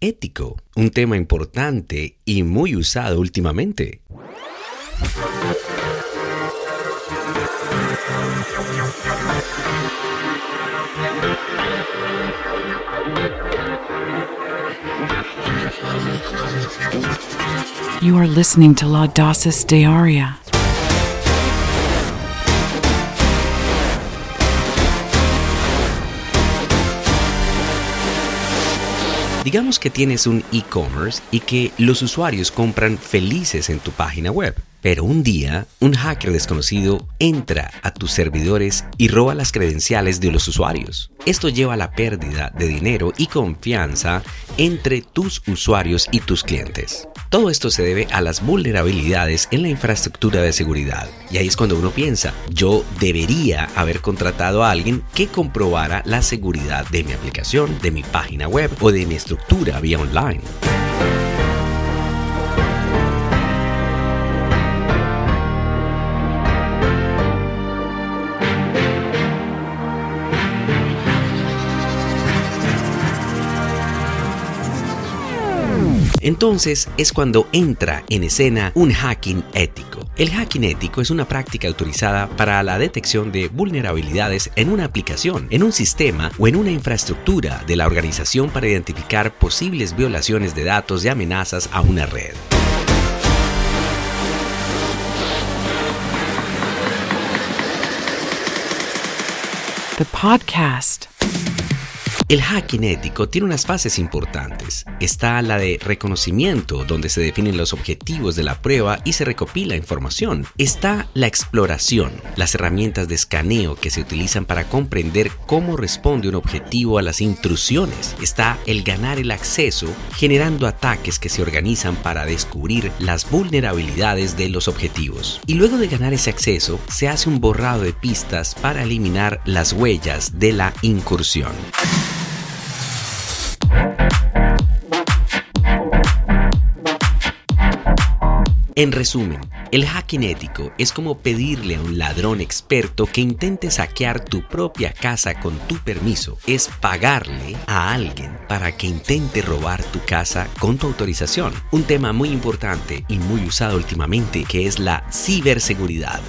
ético? Un tema importante y muy usado últimamente. You are listening to Laudasis Dearia. Digamos que tienes un e-commerce y que los usuarios compran felices en tu página web. Pero un día, un hacker desconocido entra a tus servidores y roba las credenciales de los usuarios. Esto lleva a la pérdida de dinero y confianza entre tus usuarios y tus clientes. Todo esto se debe a las vulnerabilidades en la infraestructura de seguridad. Y ahí es cuando uno piensa, yo debería haber contratado a alguien que comprobara la seguridad de mi aplicación, de mi página web o de mi estructura vía online. Entonces es cuando entra en escena un hacking ético. El hacking ético es una práctica autorizada para la detección de vulnerabilidades en una aplicación, en un sistema o en una infraestructura de la organización para identificar posibles violaciones de datos y amenazas a una red. The podcast. El hacking ético tiene unas fases importantes. Está la de reconocimiento, donde se definen los objetivos de la prueba y se recopila información. Está la exploración, las herramientas de escaneo que se utilizan para comprender cómo responde un objetivo a las intrusiones. Está el ganar el acceso, generando ataques que se organizan para descubrir las vulnerabilidades de los objetivos. Y luego de ganar ese acceso, se hace un borrado de pistas para eliminar las huellas de la incursión. En resumen, el hacking ético es como pedirle a un ladrón experto que intente saquear tu propia casa con tu permiso. Es pagarle a alguien para que intente robar tu casa con tu autorización. Un tema muy importante y muy usado últimamente que es la ciberseguridad.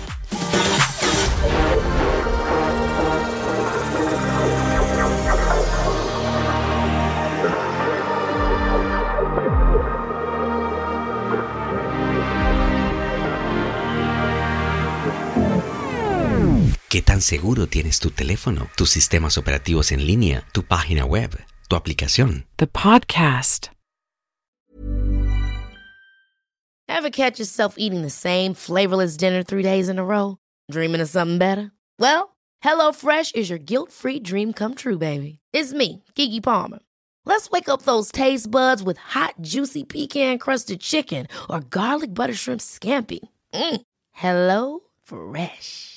¿Qué tan seguro tienes tu teléfono, tus sistemas operativos en línea, tu página web, tu aplicación? The podcast. Ever catch yourself eating the same flavorless dinner three days in a row? Dreaming of something better? Well, HelloFresh is your guilt-free dream come true, baby. It's me, Keke Palmer. Let's wake up those taste buds with hot, juicy pecan-crusted chicken or garlic butter shrimp scampi. Mm. Hello Fresh.